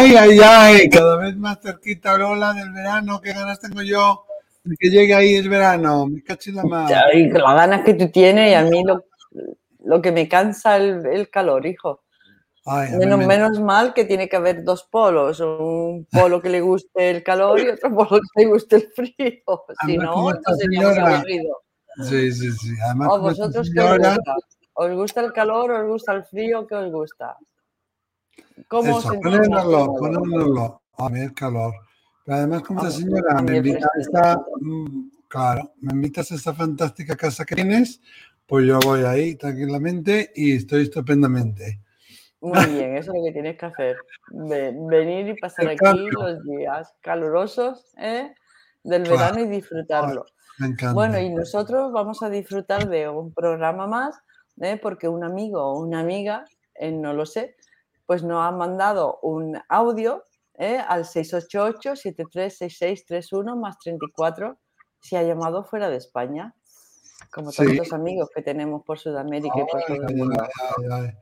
Ay, ay, ay, cada vez más cerquita, Lola, del verano. ¿Qué ganas tengo yo de que llegue ahí el verano? Me cacho la mano. Ay, las ganas que tú tienes y a mí lo, lo que me cansa el, el calor, hijo. Ay, Menos, me- menos mal que tiene que haber dos polos, un polo que le guste el calor y otro polo que le guste el frío. Si Además, no, no señora- aburridos. Sí, sí, sí. Además, ¿O como esta vosotros qué os gusta? ¿Os gusta el calor? ¿Os gusta el frío? ¿Qué os gusta? ¿Cómo Eso, cómodos? ponérnoslo. A el calor. Pero además, como esta Ah, señora me invita a esta, mm, claro, me invitas a esta fantástica casa que tienes, pues yo voy ahí tranquilamente y estoy estupendamente. Muy bien, eso es lo que tienes que hacer. Ve- venir y pasar El aquí cambio. los días calurosos ¿eh? del Claro. verano y disfrutarlo. Me encanta. Bueno, y nosotros vamos a disfrutar de un programa más, ¿eh? porque un amigo o una amiga, eh, no lo sé, pues nos ha mandado un audio ¿eh? al 688-736631 más 34 si ha llamado fuera de España, como Sí. tantos amigos que tenemos por Sudamérica y por todo el ay, mundo. ay, ay,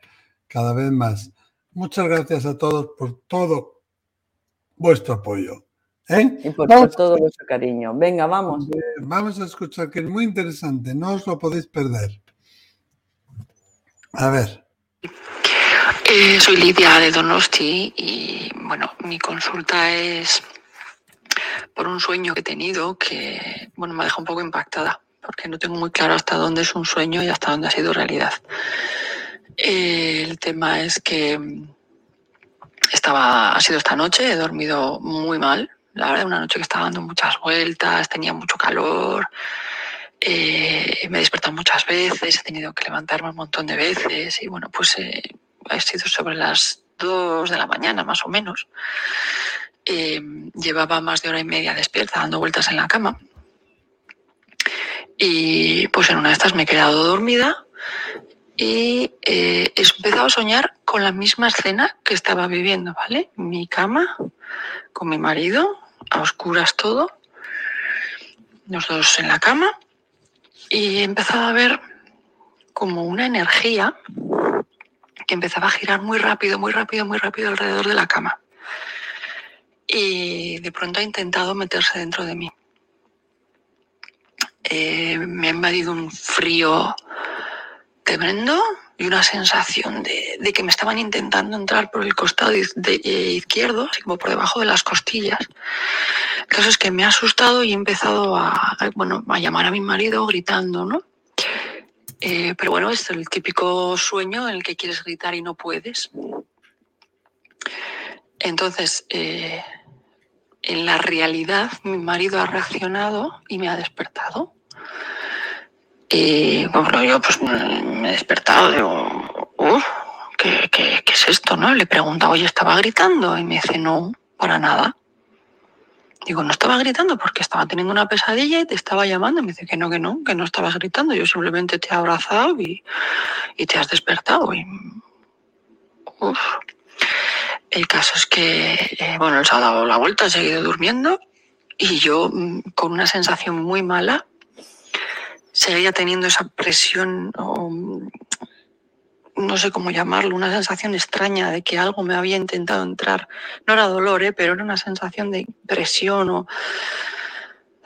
cada vez más. Muchas gracias a todos por todo vuestro apoyo. ¿eh? Y por, por todo vuestro cariño. Venga, vamos. Vamos a escuchar que es muy interesante, no os lo podéis perder. A ver, Eh, soy Lidia de Donosti y bueno, mi consulta es por un sueño que he tenido que bueno, me deja un poco impactada porque no tengo muy claro hasta dónde es un sueño y hasta dónde ha sido realidad. Eh, el tema es que estaba, ha sido esta noche, he dormido muy mal, la verdad, una noche que estaba dando muchas vueltas, tenía mucho calor, eh, me he despertado muchas veces, he tenido que levantarme un montón de veces y bueno, pues ha sido sobre las 2 de la mañana más o menos. Eh, llevaba más de hora y media despierta dando vueltas en la cama y pues en una de estas me he quedado dormida y eh, he empezado a soñar con la misma escena que estaba viviendo, ¿vale? Mi cama, con mi marido, a oscuras todo, los dos en la cama y he empezado a ver como una energía empezaba a girar muy rápido, muy rápido, muy rápido alrededor de la cama. Y de pronto ha intentado meterse dentro de mí. Eh, me ha invadido un frío tremendo y una sensación de, que me estaban intentando entrar por el costado eh, izquierdo, así como por debajo de las costillas. El caso es que me ha asustado y he empezado a, bueno, a llamar a mi marido gritando, ¿no? Eh, pero bueno, es el típico sueño en el que quieres gritar y no puedes. Entonces, eh, en la realidad, mi marido ha reaccionado y me ha despertado. Y bueno, yo pues me he despertado, digo, "Uf, ¿qué, es esto? ¿no? Le he preguntado, oye, ¿estaba gritando? Y me dice, no, para nada. Digo, no estaba gritando porque estaba teniendo una pesadilla y te estaba llamando. Me dice que no, que no, que no estabas gritando. Yo simplemente te he abrazado y, y te has despertado. Y. El caso es que, eh, bueno, él se ha dado la vuelta, ha seguido durmiendo y yo mm, con una sensación muy mala seguía teniendo esa presión no sé cómo llamarlo, una sensación extraña de que algo me había intentado entrar. No era dolor, ¿eh? pero era una sensación de presión o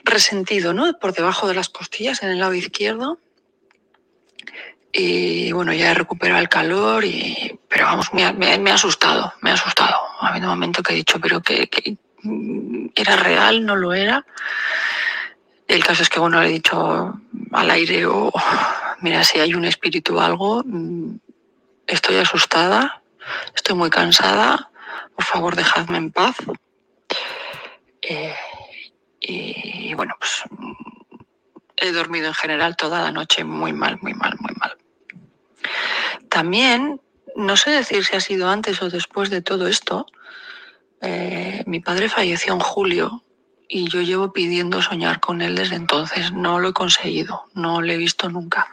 resentido, ¿no? Por debajo de las costillas, en el lado izquierdo. Y bueno, ya he recuperado el calor, y, pero vamos, me ha, me me ha asustado, me ha asustado. Ha habido un momento que he dicho, pero que, mm, era real, no lo era. El caso es que, bueno, le he dicho al aire, o mira, si hay un espíritu o algo, mm, estoy asustada, estoy muy cansada, por favor dejadme en paz. Eh, y bueno, pues he dormido en general toda la noche muy mal, muy mal, muy mal. También, no sé decir si ha sido antes o después de todo esto, eh, mi padre falleció en julio y yo llevo pidiendo soñar con él desde entonces. No lo he conseguido, no lo he visto nunca.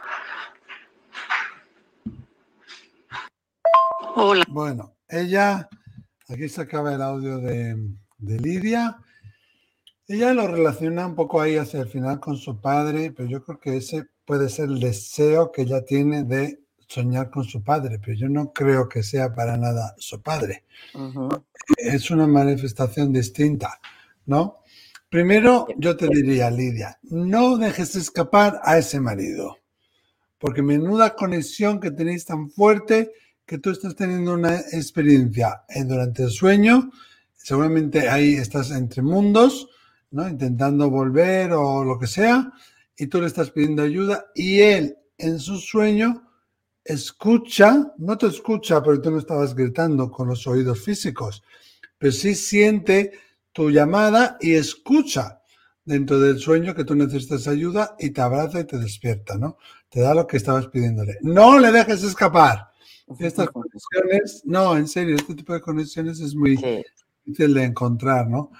Hola. bueno, ella, aquí se acaba el audio de, de Lidia. Ella lo relaciona un poco ahí hacia el final con su padre, pero yo creo que ese puede ser el deseo que ella tiene de soñar con su padre, pero yo no creo que sea para nada su padre. Es una manifestación distinta, ¿no? Primero, yo te diría, Lidia, no dejes escapar a ese marido, porque menuda conexión que tenéis tan fuerte que tú estás teniendo una experiencia durante el sueño, seguramente ahí estás entre mundos, ¿no? Intentando volver o lo que sea, y tú le estás pidiendo ayuda y él en su sueño escucha, no te escucha porque tú no estabas gritando con los oídos físicos, pero sí siente tu llamada y escucha dentro del sueño que tú necesitas ayuda y te abraza y te despierta, ¿no? Te da lo que estabas pidiéndole. No le dejes escapar. Estas conexiones, no, en serio, este tipo de conexiones es muy difícil de encontrar, ¿no?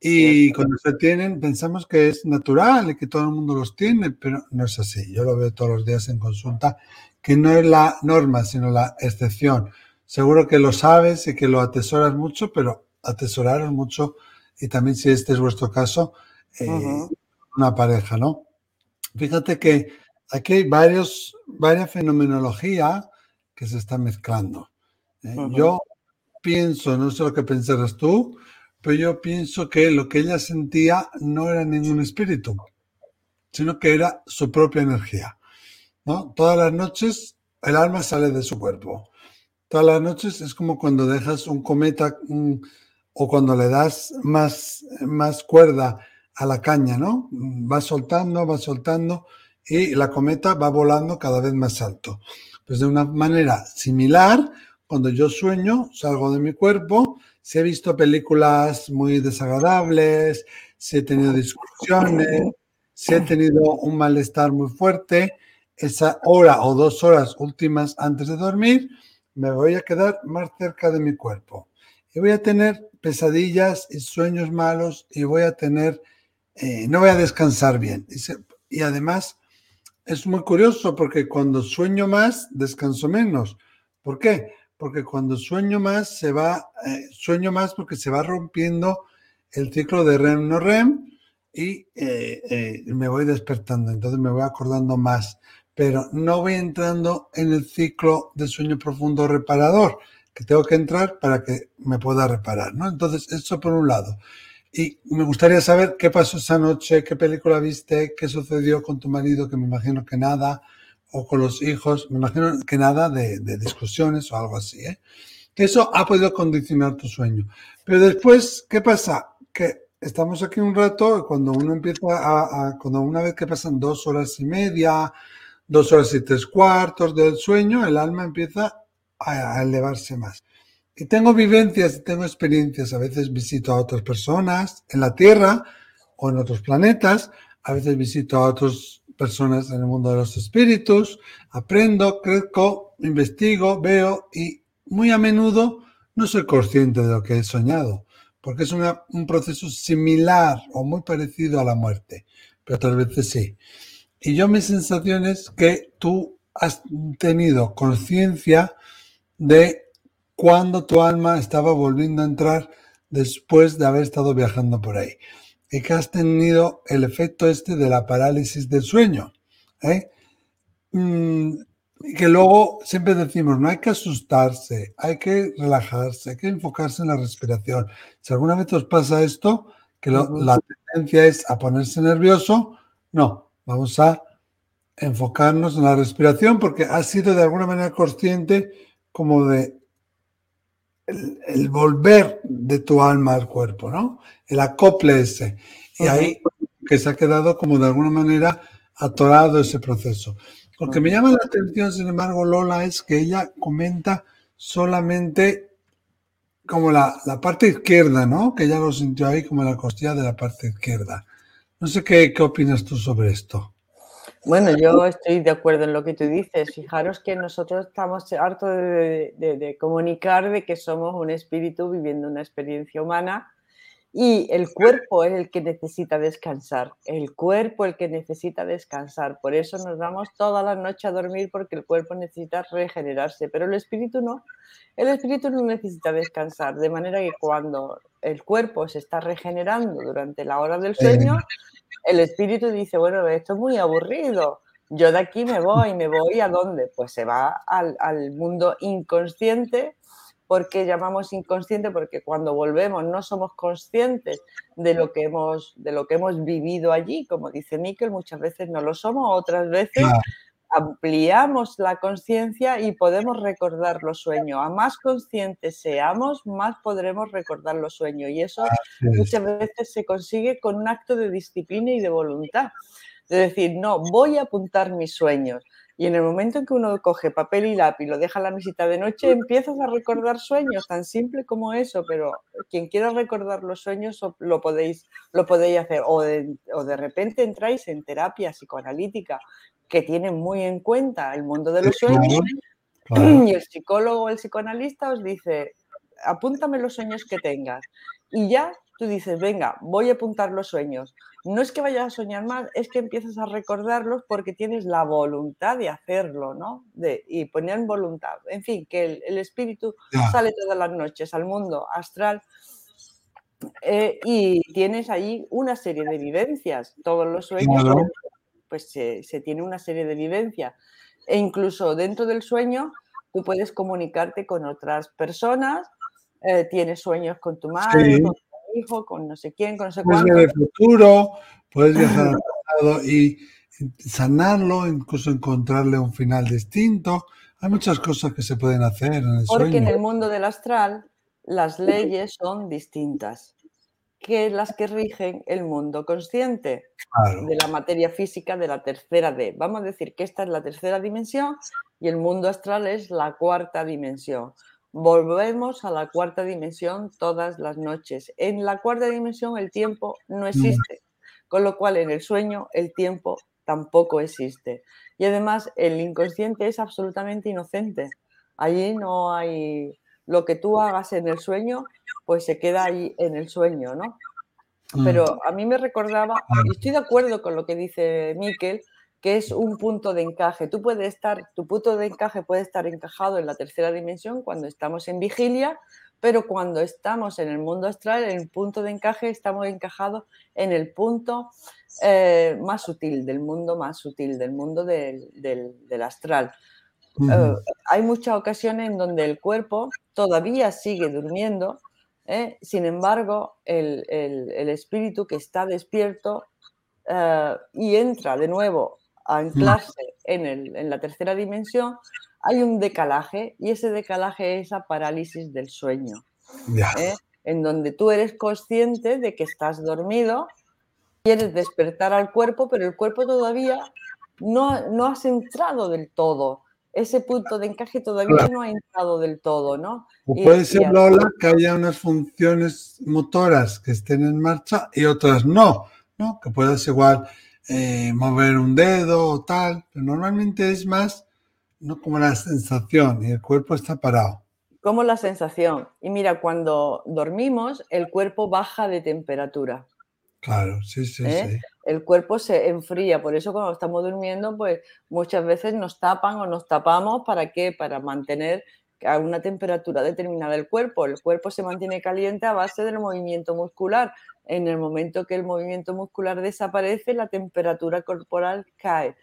Y cuando se tienen, pensamos que es natural y que todo el mundo los tiene, pero no es así. Yo lo veo todos los días en consulta, que no es la norma, sino la excepción. Seguro que lo sabes y que lo atesoras mucho, pero atesoraron mucho, y también si este es vuestro caso, eh, una pareja, ¿no? Fíjate que aquí hay varios, varias fenomenología que se están mezclando. ¿eh? Yo pienso, no sé lo que pensarás tú, pero yo pienso que lo que ella sentía no era ningún espíritu, sino que era su propia energía. ¿no? Todas las noches el alma sale de su cuerpo. Todas las noches es como cuando dejas un cometa o cuando le das más, más cuerda a la caña, ¿no? Va soltando, va soltando y la cometa va volando cada vez más alto. Pues de una manera similar, cuando yo sueño, salgo de mi cuerpo si he visto películas muy desagradables, si he tenido discusiones, si he tenido un malestar muy fuerte, esa hora o dos horas últimas antes de dormir, me voy a quedar más cerca de mi cuerpo. Y voy a tener pesadillas y sueños malos y voy a tener, eh, no voy a descansar bien. Y, y además es muy curioso porque cuando sueño más, descanso menos. ¿Por qué? porque cuando sueño más, se va, eh, sueño más porque se va rompiendo el ciclo de REM no REM y eh, eh, me voy despertando, entonces me voy acordando más, pero no voy entrando en el ciclo de sueño profundo reparador, que tengo que entrar para que me pueda reparar, ¿no? Entonces, eso por un lado. Y me gustaría saber qué pasó esa noche, qué película viste, qué sucedió con tu marido, que me imagino que nada, o con los hijos, me imagino que nada de, discusiones o algo así, ¿eh? Que eso ha podido condicionar tu sueño. Pero después, ¿qué pasa? Que estamos aquí un rato, cuando uno empieza a, cuando una vez que pasan dos horas y media, dos horas y tres cuartos del sueño, el alma empieza a, a elevarse más. Y tengo vivencias y tengo experiencias. A veces visito a otras personas en la Tierra o en otros planetas. A veces visito a otros personas en el mundo de los espíritus, aprendo, crezco, investigo, veo y muy a menudo no soy consciente de lo que he soñado, porque es un proceso similar o muy parecido a la muerte, pero otras veces sí. Y yo mi sensación es que tú has tenido conciencia de cuando tu alma estaba volviendo a entrar después de haber estado viajando por ahí y que has tenido el efecto este de la parálisis del sueño. ¿eh? Mm, y que luego siempre decimos, no hay que asustarse, hay que relajarse, hay que enfocarse en la respiración. Si alguna vez os pasa esto, que la tendencia es a ponerse nervioso, no, vamos a enfocarnos en la respiración porque has sido de alguna manera consciente como de el, volver de tu alma al cuerpo, ¿no? El acople ese. Y ahí que se ha quedado como de alguna manera atorado ese proceso. Lo que me llama la atención, sin embargo, Lola, es que ella comenta solamente como la, la parte izquierda, ¿no? Que ella lo sintió ahí como la costilla de la parte izquierda. No sé qué, qué opinas tú sobre esto. Bueno, yo estoy de acuerdo en lo que tú dices. Fijaros que nosotros estamos hartos de, comunicar de que somos un espíritu viviendo una experiencia humana y el cuerpo es el que necesita descansar. El cuerpo el que necesita descansar. Por eso nos damos toda la noche a dormir porque el cuerpo necesita regenerarse, pero el espíritu no. El espíritu no necesita descansar, de manera que cuando el cuerpo se está regenerando durante la hora del sueño, el espíritu dice, bueno, esto es muy aburrido, yo de aquí me voy, me voy a dónde? Pues se va al, al mundo inconsciente. ¿Por qué llamamos inconsciente? Porque cuando volvemos no somos conscientes de lo que hemos, de lo que hemos vivido allí. Como dice Miquel, muchas veces no lo somos, otras veces ampliamos la conciencia y podemos recordar los sueños. A más conscientes seamos, más podremos recordar los sueños. Y eso muchas veces se consigue con un acto de disciplina y de voluntad. De decir, no, voy a apuntar mis sueños. Y en el momento en que uno coge papel y lápiz, lo deja a la mesita de noche, empiezas a recordar sueños, tan simple como eso, pero quien quiera recordar los sueños lo podéis, lo podéis hacer. O de, o de repente entráis en terapia psicoanalítica que tienen muy en cuenta el mundo de los sueños y el psicólogo o el psicoanalista os dice, apúntame los sueños que tengas. Y ya tú dices, venga, voy a apuntar los sueños. No es que vayas a soñar más, es que empiezas a recordarlos porque tienes la voluntad de hacerlo, ¿no? De, y poner en voluntad. En fin, que el, espíritu sale todas las noches al mundo astral eh, y tienes ahí una serie de vivencias. Todos los sueños pues se, tiene una serie de vivencias. E incluso dentro del sueño, tú puedes comunicarte con otras personas, eh, tienes sueños con tu madre, con tu hijo, con no sé quién, con no sé puedes ver el futuro, puedes viajar al pasado y sanarlo, incluso encontrarle un final distinto. Hay muchas cosas que se pueden hacer en el sueño. Porque en el mundo del astral las leyes son distintas que las que rigen el mundo consciente de la materia física de la tercera D. Vamos a decir que esta es la tercera dimensión y el mundo astral es la cuarta dimensión. Volvemos a la cuarta dimensión todas las noches. En la cuarta dimensión el tiempo no existe, con lo cual en el sueño el tiempo tampoco existe. Y además el inconsciente es absolutamente inocente. Allí no hay lo que tú hagas en el sueño pues se queda ahí en el sueño, ¿no? Mm. Pero a mí me recordaba, y estoy de acuerdo con lo que dice Miquel, que es un punto de encaje. Tú puedes estar, tu punto de encaje puede estar encajado en la tercera dimensión cuando estamos en vigilia, pero cuando estamos en el mundo astral, en el punto de encaje estamos encajados en el punto eh, más sutil, del mundo más sutil, del mundo del, astral. Eh, hay muchas ocasiones en donde el cuerpo todavía sigue durmiendo, ¿eh? Sin embargo, el, espíritu que está despierto eh, y entra de nuevo a anclarse en, la tercera dimensión, hay un decalaje y ese decalaje es esa parálisis del sueño. ¿eh? En donde tú eres consciente de que estás dormido, quieres despertar al cuerpo, pero el cuerpo todavía no, no has entrado del todo ese punto de encaje todavía no ha entrado del todo, ¿no? O puede ser, Lola, que haya unas funciones motoras que estén en marcha y otras no, ¿no? Que puedas igual eh, mover un dedo o tal, pero normalmente es más, ¿no? Como la sensación y el cuerpo está parado. Como la sensación. Y mira, cuando dormimos, el cuerpo baja de temperatura. Claro, sí, sí, ¿Eh? sí. El cuerpo se enfría, por eso cuando estamos durmiendo, pues muchas veces nos tapan o nos tapamos, ¿para qué? Para mantener a una temperatura determinada del cuerpo. El cuerpo se mantiene caliente a base del movimiento muscular. En el momento que el movimiento muscular desaparece, la temperatura corporal cae.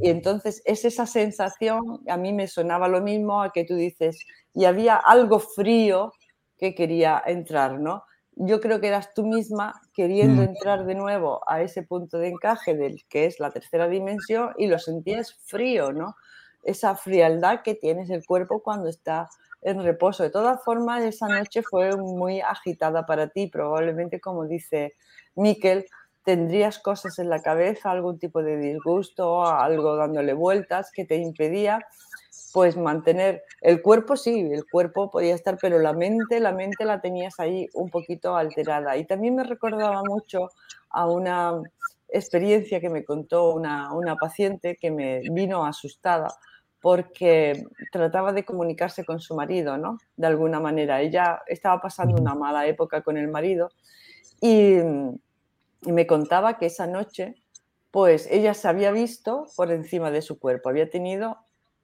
Y entonces es esa sensación, a mí me sonaba lo mismo a que tú dices, y había algo frío que quería entrar, ¿no? Yo creo que eras tú misma queriendo mm. entrar de nuevo a ese punto de encaje del que es la tercera dimensión y lo sentías frío, ¿no? Esa frialdad que tienes el cuerpo cuando está en reposo. De todas formas, esa noche fue muy agitada para ti, probablemente como dice Miquel, tendrías cosas en la cabeza, algún tipo de disgusto, algo dándole vueltas que te impedía pues mantener el cuerpo sí, el cuerpo podía estar, pero la mente, la mente la tenías ahí un poquito alterada. Y también me recordaba mucho a una experiencia que me contó una, una paciente que me vino asustada porque trataba de comunicarse con su marido, ¿no? De alguna manera. Ella estaba pasando una mala época con el marido y, y me contaba que esa noche, pues ella se había visto por encima de su cuerpo, había tenido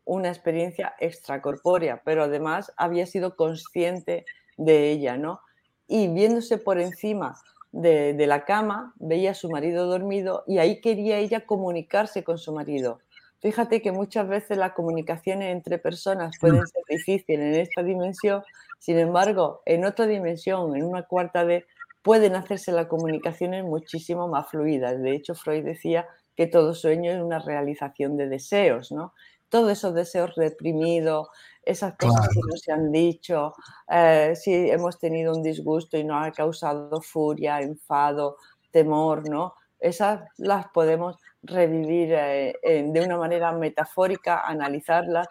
una experiencia extracorpórea, pero además había sido consciente de ella, ¿no? Y viéndose por encima de, la cama, veía a su marido dormido y ahí quería ella comunicarse con su marido. Fíjate que muchas veces las comunicaciones entre personas pueden ser difíciles en esta dimensión, sin embargo, en otra dimensión, en una cuarta D, pueden hacerse las comunicaciones muchísimo más fluidas. De hecho, Freud decía que todo sueño es una realización de deseos, ¿no? Todos esos deseos reprimidos, esas cosas que no se han dicho, eh, si hemos tenido un disgusto y nos ha causado furia, enfado, temor, ¿no? Esas las podemos revivir eh, de una manera metafórica, analizarlas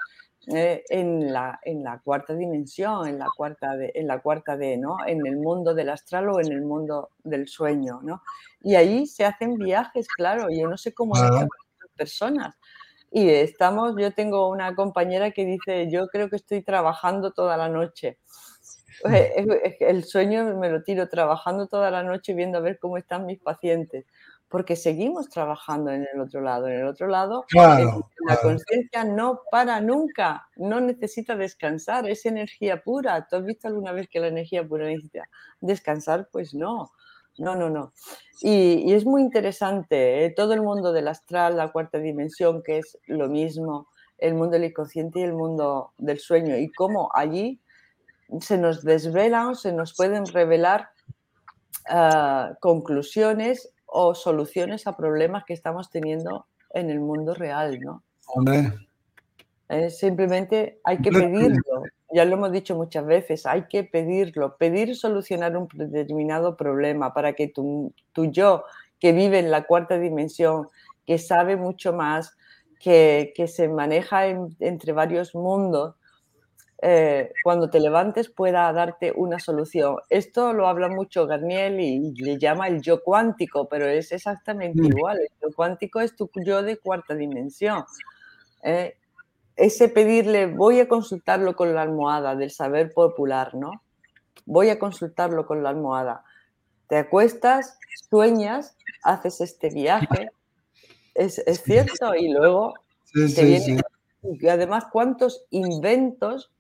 eh, en, la, en, la, cuarta dimensión, en la cuarta, de, en la cuarta D, ¿no? En el mundo del astral o en el mundo del sueño, ¿no? Y ahí se hacen viajes, claro, yo no sé cómo las personas. Y estamos, yo tengo una compañera que dice, yo creo que estoy trabajando toda la noche. El sueño me lo tiro trabajando toda la noche viendo a ver cómo están mis pacientes porque seguimos trabajando en el otro lado. En el otro lado, la conciencia no para nunca, no necesita descansar, es energía pura. ¿Tú has visto alguna vez que la energía pura necesita descansar? Pues no, no, no, no. Y, es muy interesante, ¿eh? todo el mundo del astral, la cuarta dimensión, que es lo mismo, el mundo del inconsciente y el mundo del sueño, y cómo allí se nos desvelan, se nos pueden revelar ah, conclusiones o soluciones a problemas que estamos teniendo en el mundo real, ¿no? Hombre. simplemente hay que pedirlo, ya lo hemos dicho muchas veces, hay que pedirlo, pedir solucionar un determinado problema para que tu, yo, que vive en la cuarta dimensión, que sabe mucho más, que, se maneja entre varios mundos, eh, cuando te levantes pueda darte una solución. Esto lo habla mucho Garniel y, le llama el yo cuántico, pero es exactamente mm. igual. El yo cuántico es tu yo de cuarta dimensión. Eh, ese pedirle, voy a consultarlo con la almohada del saber popular, ¿no? Voy a consultarlo con la almohada. Te acuestas, sueñas, haces este viaje, es, cierto, y luego te viene... Y además, ¿cuántos inventos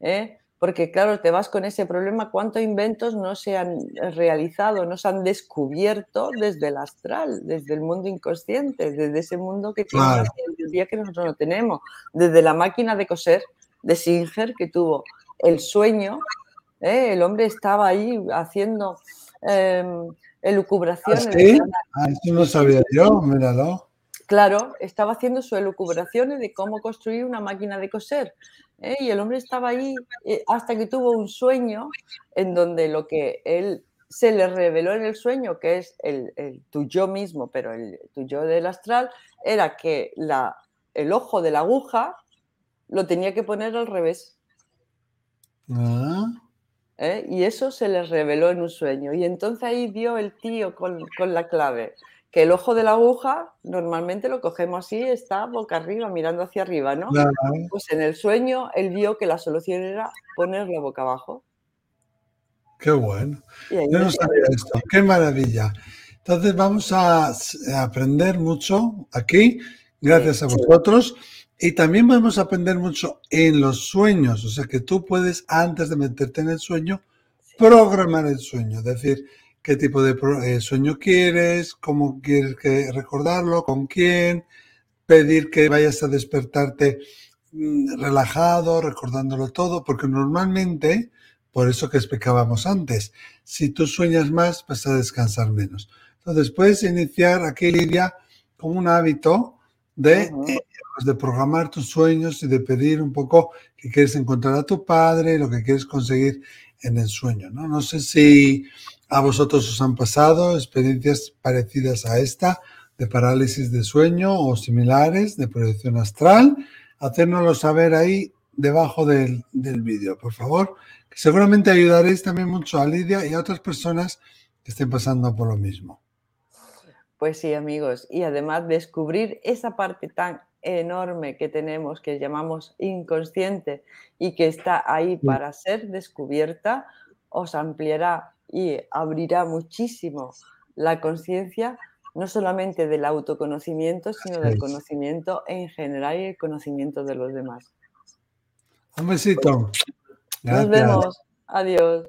¿eh? Porque claro, te vas con ese problema, ¿cuántos inventos no se han realizado, no se han descubierto desde el astral, desde el mundo inconsciente, desde ese mundo que tiene el día que nosotros no tenemos, desde la máquina de coser de Singer que tuvo el sueño, ¿eh? el hombre estaba ahí haciendo eh, elucubraciones. ¿Ah, eso no sabía yo, míralo. Claro, estaba haciendo sus elucubraciones de cómo construir una máquina de coser. ¿Eh? Y el hombre estaba ahí eh, hasta que tuvo un sueño en donde lo que él se le reveló en el sueño, que es el, el tu yo mismo, pero el tuyo del astral, era que la, el ojo de la aguja lo tenía que poner al revés. Ah. ¿Eh? Y eso se le reveló en un sueño. Y entonces ahí dio el tío con, con la clave que el ojo de la aguja normalmente lo cogemos así, está boca arriba, mirando hacia arriba, ¿no? Pues en el sueño él vio que la solución era ponerlo boca abajo. Qué bueno. Yo no sabía esto. Qué maravilla. Entonces vamos a aprender mucho aquí, gracias a vosotros. Y también vamos a aprender mucho en los sueños. O sea que tú puedes, antes de meterte en el sueño, programar el sueño. Es decir, qué tipo de eh, sueño quieres, cómo quieres que recordarlo, con quién, pedir que vayas a despertarte mm, relajado, recordándolo todo, porque normalmente, por eso que explicábamos antes, si tú sueñas más, vas a descansar menos. Entonces, puedes iniciar aquí, Lidia, como un hábito de, eh, pues, de programar tus sueños y de pedir un poco que quieres encontrar a tu padre, lo que quieres conseguir en el sueño. No, no sé si ¿A vosotros os han pasado experiencias parecidas a esta de parálisis de sueño o similares de proyección astral? Hacérnoslo saber ahí debajo del, vídeo, por favor. Que seguramente ayudaréis también mucho a Lidia y a otras personas que estén pasando por lo mismo. Pues sí, amigos. Y además descubrir esa parte tan enorme que tenemos, que llamamos inconsciente y que está ahí para ser descubierta, os ampliará y abrirá muchísimo la conciencia, no solamente del autoconocimiento, sino del conocimiento en general y el conocimiento de los demás. Un besito. Nos vemos. Adiós.